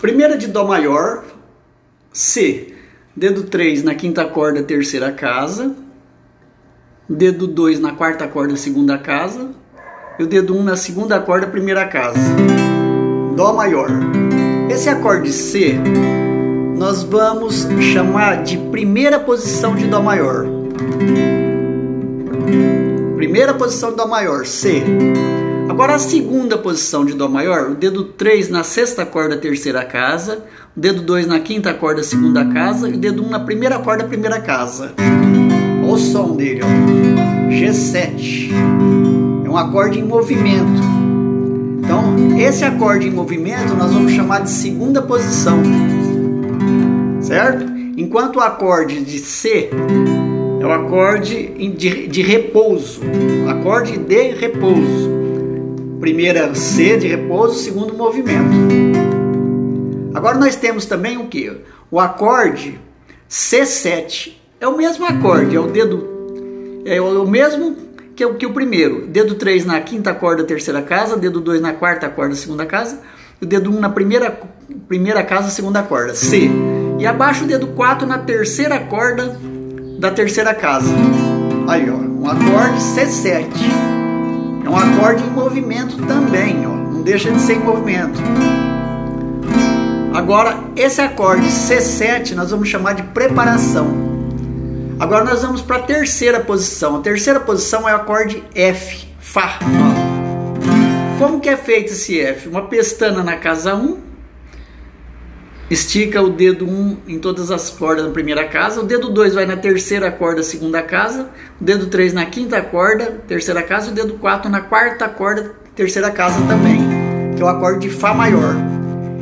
Primeira de Dó maior, C. Dedo 3 na quinta corda, terceira casa. Dedo 2 na quarta corda, segunda casa. E o dedo 1 na segunda corda, primeira casa. Dó maior. Esse acorde C nós vamos chamar de primeira posição de Dó maior. Primeira posição de Dó maior, C. Agora a segunda posição de Dó maior, o dedo 3 na sexta corda, terceira casa, o dedo 2 na quinta corda, segunda casa, e o dedo 1 na primeira corda, primeira casa. Olha o som dele, ó. G7. É um acorde em movimento. Então, esse acorde em movimento nós vamos chamar de segunda posição. Certo? Enquanto o acorde de C é o acorde de, de repouso, acorde de repouso. Primeira C de repouso, segundo movimento. Agora nós temos também o que? O acorde C7 é o mesmo acorde, é o dedo é o mesmo que o, que o primeiro. Dedo 3 na quinta corda, terceira casa, dedo 2 na quarta corda, segunda casa, o dedo 1 na primeira primeira casa, segunda corda, C. E abaixo o dedo 4 na terceira corda da terceira casa. Aí, ó, um acorde C7. É um acorde em movimento também, ó. Não deixa de ser em movimento. Agora, esse acorde C7 nós vamos chamar de preparação. Agora nós vamos para a terceira posição. A terceira posição é o acorde F, Fá. Como que é feito esse F? Uma pestana na casa 1, estica o dedo 1 em todas as cordas da primeira casa, o dedo 2 vai na terceira corda, segunda casa, o dedo 3 na quinta corda, terceira casa, o dedo 4 na quarta corda, terceira casa também, que é o acorde de Fá maior.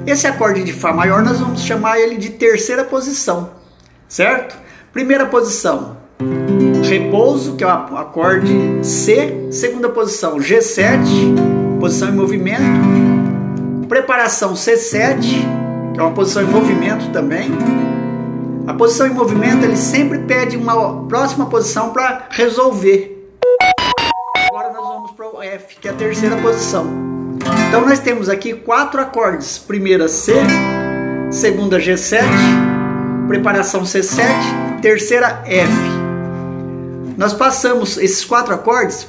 Esse acorde de Fá maior nós vamos chamar ele de terceira posição, certo? Primeira posição, repouso, que é o acorde C, segunda posição, G7, posição em movimento, preparação C7, que é uma posição em movimento também. A posição em movimento ele sempre pede uma próxima posição para resolver. Agora nós vamos para o F, que é a terceira posição. Então nós temos aqui quatro acordes: primeira C, segunda G7, preparação C7, terceira F. Nós passamos esses quatro acordes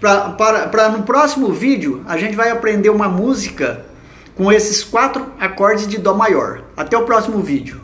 para no próximo vídeo a gente vai aprender uma música com esses quatro acordes de Dó maior. Até o próximo vídeo.